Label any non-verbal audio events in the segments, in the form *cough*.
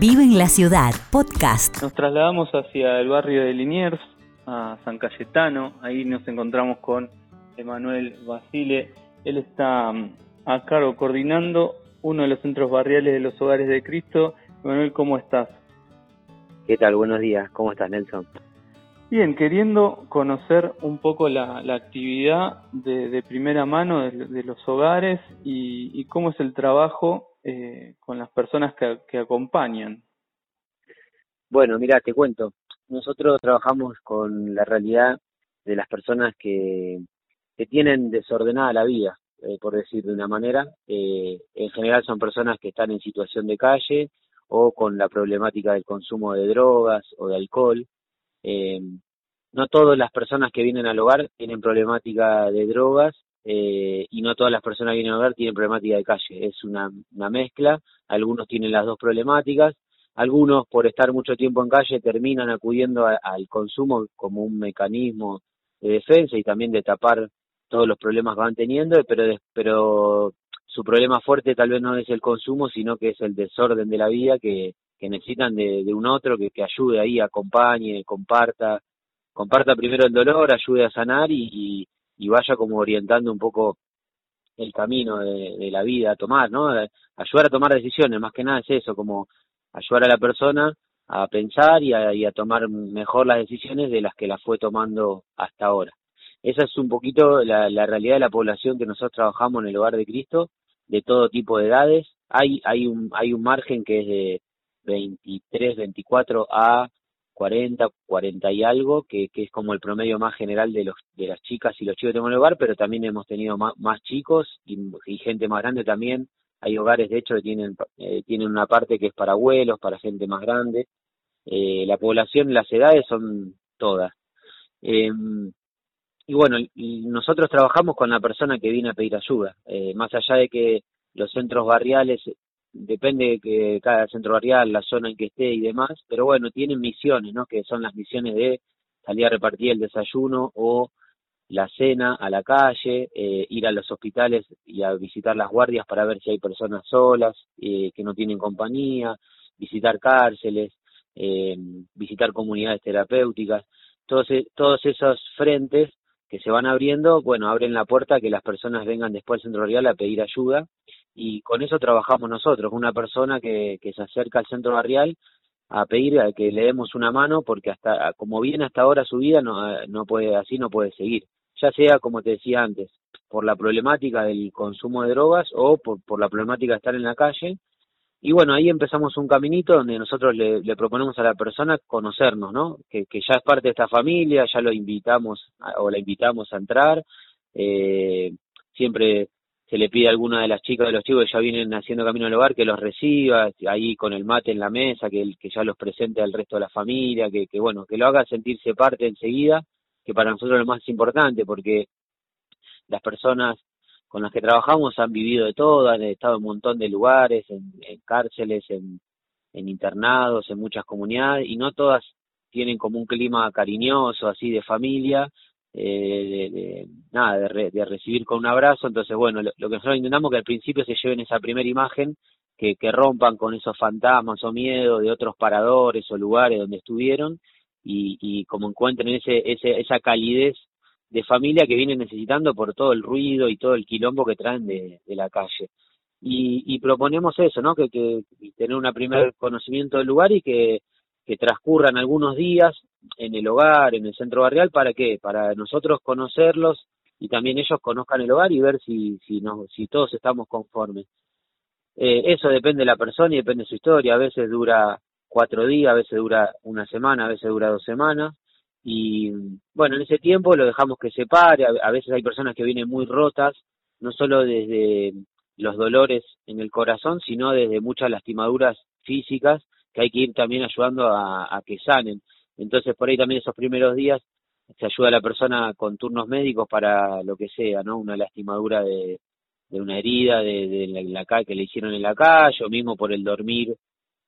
Vive en la ciudad, podcast. Nos trasladamos hacia el barrio de Liniers, a San Cayetano. Ahí nos encontramos con Emanuel Basile. Él está mm, a cargo coordinando uno de los centros barriales de los hogares de Cristo. Emanuel, ¿cómo estás? ¿Qué tal? Buenos días. ¿Cómo estás, Nelson? Bien, queriendo conocer un poco la, actividad de, primera mano de, los hogares y, cómo es el trabajo eh, con las personas que, acompañan. Bueno, mira, te cuento. Nosotros trabajamos con la realidad de las personas que, que tienen desordenada la vida, eh, por decir de una manera. Eh, en general son personas que están en situación de calle o con la problemática del consumo de drogas o de alcohol. Eh, no todas las personas que vienen al hogar tienen problemática de drogas eh, y no todas las personas que vienen al hogar tienen problemática de calle. Es una, mezcla. Algunos tienen las dos problemáticas. Algunos, por estar mucho tiempo en calle, terminan acudiendo al consumo como un mecanismo de defensa y también de tapar todos los problemas que van teniendo, pero, pero su problema fuerte tal vez no es el consumo, sino que es el desorden de la vida que, que necesitan de, un otro que, que ayude ahí, acompañe, comparta, comparta primero el dolor, ayude a sanar y, vaya como orientando un poco el camino de, la vida a tomar, ¿no? Ayudar a tomar decisiones, más que nada es eso, como ayudar a la persona a pensar y a, y a tomar mejor las decisiones de las que las fue tomando hasta ahora. Esa es un poquito la, la realidad de la población que nosotros trabajamos en el hogar de Cristo, de todo tipo de edades. Hay, hay, un, hay un margen que es de 23, 24 a 40, 40 y algo, que, que es como el promedio más general de, los, de las chicas y los chicos que tenemos en el hogar, pero también hemos tenido más, chicos y, gente más grande también. Hay hogares, de hecho, que tienen, eh, tienen una parte que es para abuelos, para gente más grande. Eh, la población, las edades son todas. Eh, y bueno, nosotros trabajamos con la persona que viene a pedir ayuda, eh, más allá de que los centros barriales, depende de que cada centro barrial, la zona en que esté y demás, pero bueno, tienen misiones, ¿no? Que son las misiones de salir a repartir el desayuno o la cena a la calle, eh, ir a los hospitales y a visitar las guardias para ver si hay personas solas, eh, que no tienen compañía, visitar cárceles, visitar comunidades terapéuticas, todos, e, todos esos frentes que se van abriendo, bueno, abren la puerta a que las personas vengan después al centro barrial a pedir ayuda y con eso trabajamos nosotros, una persona que, que se acerca al centro barrial a pedir a que le demos una mano porque hasta como viene hasta ahora su vida no, no puede así no puede seguir ya sea como te decía antes por la problemática del consumo de drogas o por, por la problemática de estar en la calle y bueno, ahí empezamos un caminito donde nosotros le, proponemos a la persona conocernos, ¿no? Que, ya es parte de esta familia, ya lo invitamos o la invitamos a entrar. Eh, siempre se le pide a alguna de las chicas de los chicos que ya vienen haciendo camino al hogar que los reciba, ahí con el mate en la mesa, que, que ya los presente al resto de la familia, que, que bueno, que lo haga sentirse parte enseguida, que para nosotros es lo más importante, porque las personas con las que trabajamos han vivido de todo, han estado en un montón de lugares, en, cárceles, en, internados, en muchas comunidades, y no todas tienen como un clima cariñoso, así de familia, eh, de, nada, de, recibir con un abrazo. Entonces, bueno, lo, que nosotros intentamos que al principio se lleven esa primera imagen, que, que rompan con esos fantasmas o miedos de otros paradores o lugares donde estuvieron, y, y como encuentren ese, ese, esa calidez de familia que vienen necesitando por todo el ruido y todo el quilombo que traen de, la calle. Y, proponemos eso, ¿no? Que, que tener un primer conocimiento del lugar y que, que transcurran algunos días en el hogar, en el centro barrial, ¿para qué? Para nosotros conocerlos y también ellos conozcan el hogar y ver si, si, si todos estamos conformes. Eh, eso depende de la persona y depende de su historia. A veces dura cuatro días, a veces dura una semana, a veces dura dos semanas y bueno, en ese tiempo lo dejamos que se pare, a, veces hay personas que vienen muy rotas, no solo desde los dolores en el corazón, sino desde muchas lastimaduras físicas que hay que ir también ayudando a, que sanen. Entonces por ahí también esos primeros días se ayuda a la persona con turnos médicos para lo que sea, ¿no? Una lastimadura de, una herida de, de la, la, que le hicieron en la calle, o mismo por el dormir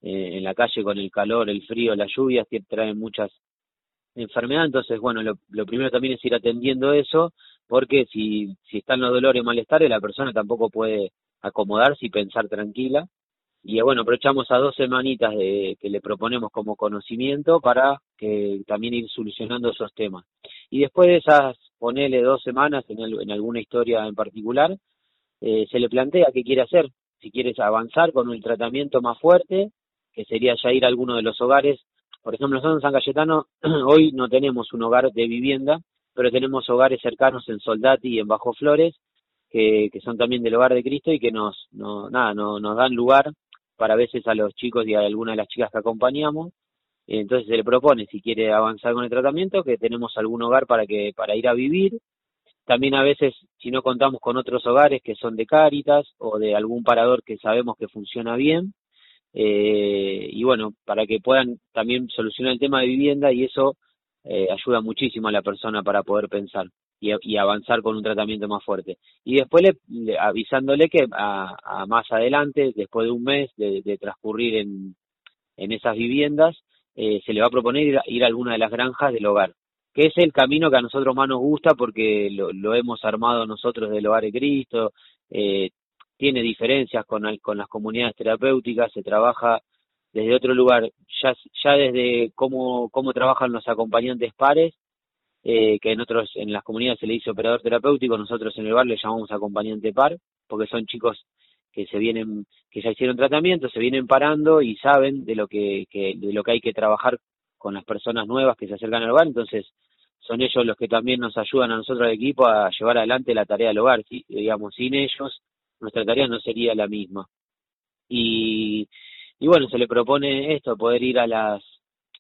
eh, en la calle con el calor, el frío, las lluvias, que traen muchas enfermedad, entonces, bueno, lo, primero también es ir atendiendo eso, porque si, si están los dolores y malestares, la persona tampoco puede acomodarse y pensar tranquila. Y bueno, aprovechamos a dos semanitas de, que le proponemos como conocimiento para que también ir solucionando esos temas. Y después de esas, ponele dos semanas en, en alguna historia en particular, eh, se le plantea qué quiere hacer, si quieres avanzar con un tratamiento más fuerte, que sería ya ir a alguno de los hogares. Por ejemplo, nosotros en San Cayetano *clears throat* hoy no tenemos un hogar de vivienda, pero tenemos hogares cercanos en Soldati y en Bajo Flores, que, que son también del hogar de Cristo y que nos, no, nada, no, nos dan lugar para veces a los chicos y a algunas de las chicas que acompañamos. Entonces se le propone, si quiere avanzar con el tratamiento, que tenemos algún hogar para que para ir a vivir. También a veces, si no contamos con otros hogares que son de Cáritas o de algún parador que sabemos que funciona bien, eh, y bueno, para que puedan también solucionar el tema de vivienda y eso eh, ayuda muchísimo a la persona para poder pensar y, avanzar con un tratamiento más fuerte. Y después le, avisándole que a, más adelante, después de un mes de, transcurrir en, en, esas viviendas, eh, se le va a proponer ir a, alguna de las granjas del hogar, que es el camino que a nosotros más nos gusta porque lo, hemos armado nosotros del hogar de Cristo, eh, tiene diferencias con, con las comunidades terapéuticas, se trabaja desde otro lugar, ya, ya desde cómo, cómo trabajan los acompañantes pares, eh, que en otros, en las comunidades se le dice operador terapéutico, nosotros en el bar le llamamos acompañante par, porque son chicos que se vienen, que ya hicieron tratamiento, se vienen parando y saben de lo que, que, de lo que hay que trabajar con las personas nuevas que se acercan al hogar, entonces son ellos los que también nos ayudan a nosotros al equipo a llevar adelante la tarea del hogar, digamos, sin ellos nuestra tarea no sería la misma. Y, y bueno, se le propone esto, poder ir a las,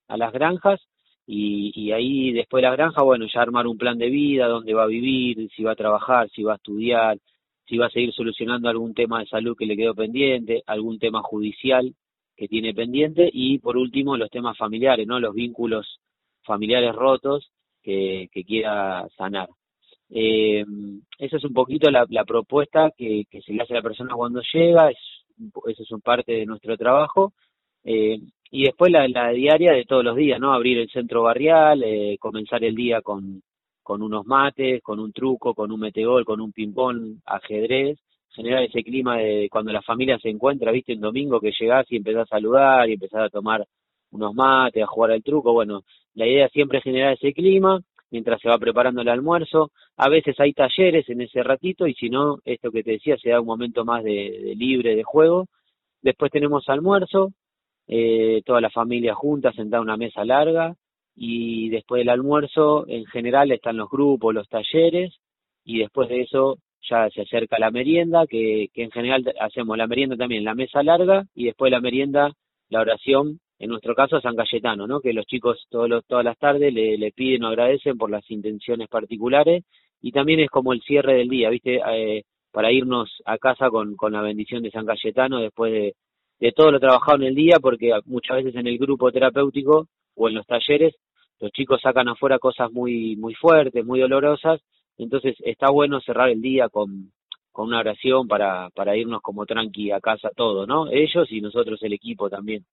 a las granjas y, y ahí después de la granja, bueno, ya armar un plan de vida, dónde va a vivir, si va a trabajar, si va a estudiar, si va a seguir solucionando algún tema de salud que le quedó pendiente, algún tema judicial que tiene pendiente y por último los temas familiares, ¿no? Los vínculos familiares rotos que, que quiera sanar. Eh, esa es un poquito la, la propuesta que, que, se le hace a la persona cuando llega, es, eso es un parte de nuestro trabajo. Eh, y después la, la, diaria de todos los días, ¿no? Abrir el centro barrial, eh, comenzar el día con, con unos mates, con un truco, con un metegol, con un ping-pong, ajedrez, generar ese clima de cuando la familia se encuentra, viste, un domingo que llegás y empezás a saludar y empezás a tomar unos mates, a jugar al truco, bueno, la idea siempre es generar ese clima mientras se va preparando el almuerzo, a veces hay talleres en ese ratito y si no, esto que te decía, se da un momento más de, de libre de juego, después tenemos almuerzo, eh, toda la familia junta, sentada a una mesa larga, y después del almuerzo, en general, están los grupos, los talleres, y después de eso ya se acerca la merienda, que, que en general hacemos la merienda también, la mesa larga, y después de la merienda, la oración, en nuestro caso San Cayetano, ¿no? que los chicos todos los, todas las tardes le, le piden o agradecen por las intenciones particulares, y también es como el cierre del día, ¿viste? Eh, para irnos a casa con, con la bendición de San Cayetano después de, de todo lo trabajado en el día, porque muchas veces en el grupo terapéutico o en los talleres los chicos sacan afuera cosas muy muy fuertes, muy dolorosas, entonces está bueno cerrar el día con, con una oración para, para irnos como tranqui a casa todo, ¿no? Ellos y nosotros el equipo también.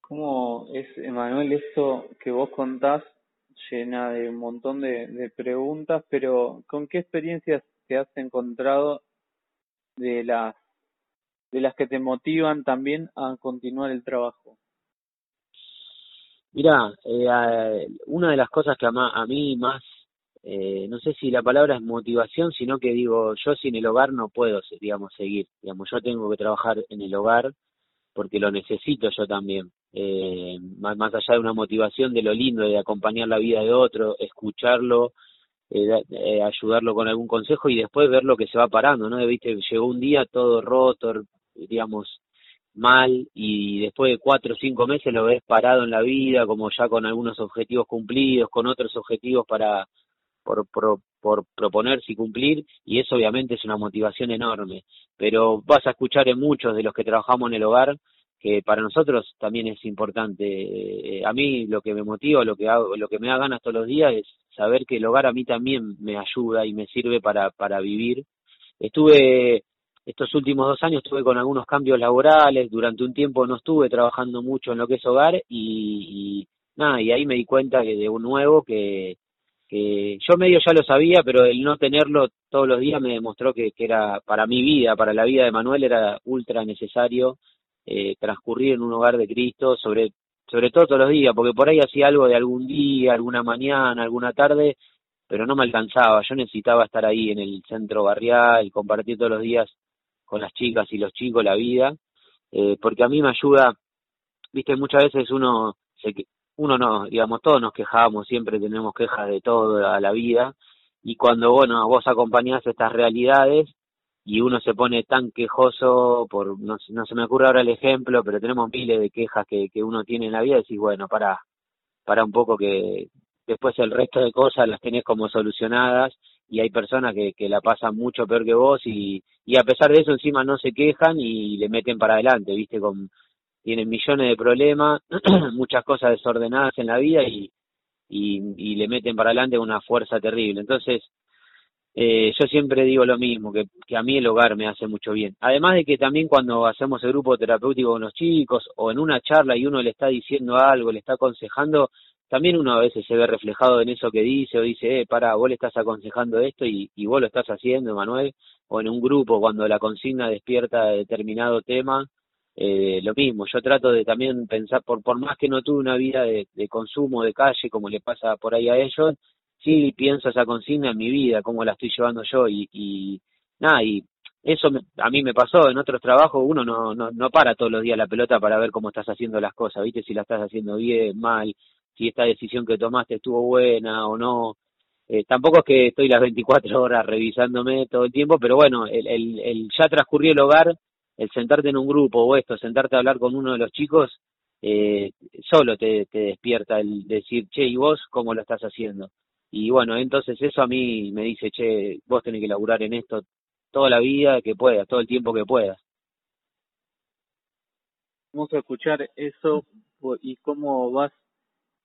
¿Cómo es, Emanuel, esto que vos contás llena de un montón de, de preguntas, pero ¿con qué experiencias te has encontrado de las de las que te motivan también a continuar el trabajo? Mira, eh, una de las cosas que a, a mí más, eh, no sé si la palabra es motivación, sino que digo, yo sin el hogar no puedo, digamos, seguir. Digamos, yo tengo que trabajar en el hogar porque lo necesito yo también. Eh, más allá de una motivación de lo lindo, de acompañar la vida de otro, escucharlo, eh, eh, ayudarlo con algún consejo y después ver lo que se va parando, ¿no? Viste, llegó un día todo roto, digamos, mal y después de cuatro o cinco meses lo ves parado en la vida, como ya con algunos objetivos cumplidos, con otros objetivos para por, por, por proponerse y cumplir y eso obviamente es una motivación enorme, pero vas a escuchar en muchos de los que trabajamos en el hogar que para nosotros también es importante. Eh, a mí lo que me motiva, lo que hago, lo que me da ganas todos los días es saber que el hogar a mí también me ayuda y me sirve para para vivir. Estuve estos últimos dos años estuve con algunos cambios laborales, durante un tiempo no estuve trabajando mucho en lo que es hogar y, nada, y ahí me di cuenta que de un nuevo que, que yo medio ya lo sabía, pero el no tenerlo todos los días me demostró que, que era para mi vida, para la vida de Manuel, era ultra necesario eh, transcurrir en un hogar de Cristo, sobre, sobre todo todos los días, porque por ahí hacía algo de algún día, alguna mañana, alguna tarde, pero no me alcanzaba, yo necesitaba estar ahí en el centro barrial, compartir todos los días con las chicas y los chicos la vida, eh, porque a mí me ayuda, viste, muchas veces uno se, uno no, digamos, todos nos quejamos, siempre tenemos quejas de todo a la vida, y cuando, bueno, vos acompañás estas realidades y uno se pone tan quejoso, por no, no se me ocurre ahora el ejemplo, pero tenemos miles de quejas que, que uno tiene en la vida, decís, bueno, para, para un poco que después el resto de cosas las tenés como solucionadas y hay personas que, que la pasan mucho peor que vos y, y a pesar de eso encima no se quejan y le meten para adelante, viste, con tienen millones de problemas, *clears throat* muchas cosas desordenadas en la vida y, y, y le meten para adelante una fuerza terrible. Entonces, eh, yo siempre digo lo mismo, que, que a mí el hogar me hace mucho bien. Además de que también cuando hacemos el grupo terapéutico con los chicos o en una charla y uno le está diciendo algo, le está aconsejando, también uno a veces se ve reflejado en eso que dice o dice, eh, para, vos le estás aconsejando esto y, y vos lo estás haciendo, Manuel, o en un grupo cuando la consigna despierta determinado tema, eh, lo mismo, yo trato de también pensar, por, por más que no tuve una vida de, de consumo de calle como le pasa por ahí a ellos, sí pienso esa consigna en mi vida, cómo la estoy llevando yo y, y nada, y eso a mí me pasó en otros trabajos, uno no, no, no para todos los días la pelota para ver cómo estás haciendo las cosas, viste si la estás haciendo bien, mal, si esta decisión que tomaste estuvo buena o no. Eh, tampoco es que estoy las 24 horas revisándome todo el tiempo, pero bueno, el, el, el ya transcurrió el hogar el sentarte en un grupo o esto, sentarte a hablar con uno de los chicos, eh, solo te, te despierta el decir, che, ¿y vos cómo lo estás haciendo? Y bueno, entonces eso a mí me dice, che, vos tenés que laburar en esto toda la vida que puedas, todo el tiempo que puedas. Vamos a escuchar eso y cómo vas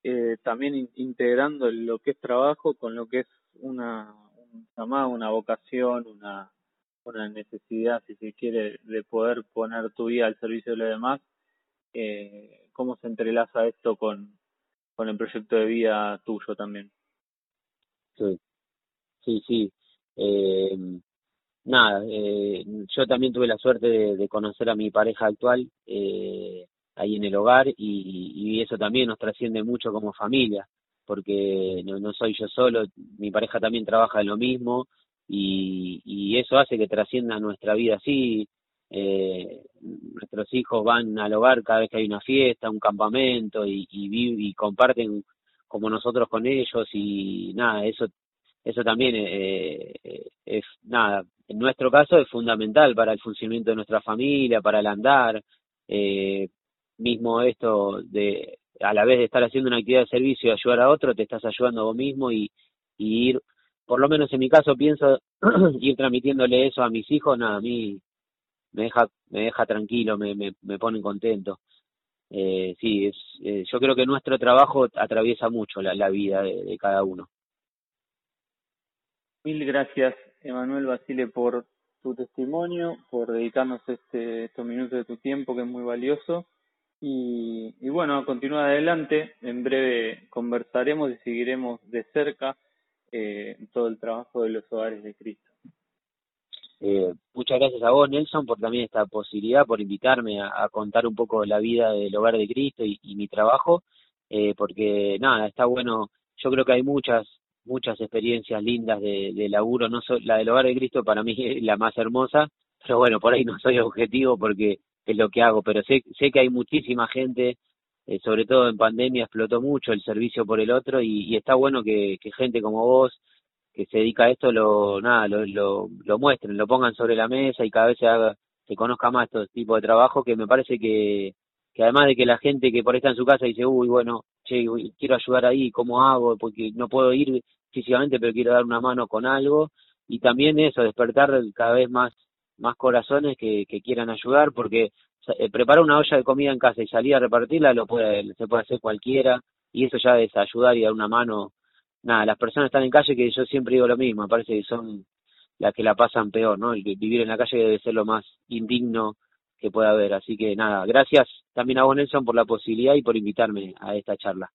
eh, también integrando lo que es trabajo con lo que es una, un llamado, una vocación, una una necesidad, si se quiere, de poder poner tu vida al servicio de los demás, eh, ¿cómo se entrelaza esto con, con el proyecto de vida tuyo también? Sí, sí, sí. Eh, nada, eh, yo también tuve la suerte de, conocer a mi pareja actual eh, ahí en el hogar y, y eso también nos trasciende mucho como familia, porque no, no soy yo solo, mi pareja también trabaja en lo mismo, y, y eso hace que trascienda nuestra vida así. Eh, nuestros hijos van al hogar cada vez que hay una fiesta, un campamento y, y, y comparten como nosotros con ellos y nada, eso eso también eh, es nada, en nuestro caso es fundamental para el funcionamiento de nuestra familia, para el andar, eh, mismo esto de a la vez de estar haciendo una actividad de servicio y ayudar a otro, te estás ayudando a vos mismo y, ir por lo menos en mi caso pienso *clears throat* ir transmitiéndole eso a mis hijos, nada, a mí me deja, me deja tranquilo, me, me, me pone contento. Eh, sí, eh, yo creo que nuestro trabajo atraviesa mucho la, vida de, de cada uno. Mil gracias, Emanuel Basile, por tu testimonio, por dedicarnos este, estos minutos de tu tiempo que es muy valioso. Y, y bueno, continúa adelante. En breve conversaremos y seguiremos de cerca eh, todo el trabajo de los hogares de Cristo. Eh, muchas gracias a vos, Nelson, por también esta posibilidad, por invitarme a, contar un poco la vida del hogar de Cristo y, y mi trabajo, eh, porque nada, está bueno, yo creo que hay muchas muchas experiencias lindas de, de laburo, no so, la del hogar de Cristo para mí *laughs* es la más hermosa, pero bueno, por ahí no soy objetivo porque es lo que hago, pero sé, sé que hay muchísima gente eh, sobre todo en pandemia explotó mucho el servicio por el otro y, y está bueno que, que, gente como vos que se dedica a esto lo nada lo, lo, lo muestren, lo pongan sobre la mesa y cada vez se haga se conozca más este tipo de trabajo que me parece que que además de que la gente que por ahí está en su casa dice, uy, bueno, che, quiero ayudar ahí, ¿cómo hago? Porque no puedo ir físicamente, pero quiero dar una mano con algo. Y también eso, despertar cada vez más más corazones que, que quieran ayudar, porque eh, preparar una olla de comida en casa y salir a repartirla lo puede se puede hacer cualquiera y eso ya es ayudar y dar una mano nada las personas están en calle que yo siempre digo lo mismo parece que son las que la pasan peor no el vivir en la calle debe ser lo más indigno que pueda haber. Así que nada gracias también a vos Nelson por la posibilidad y por invitarme a esta charla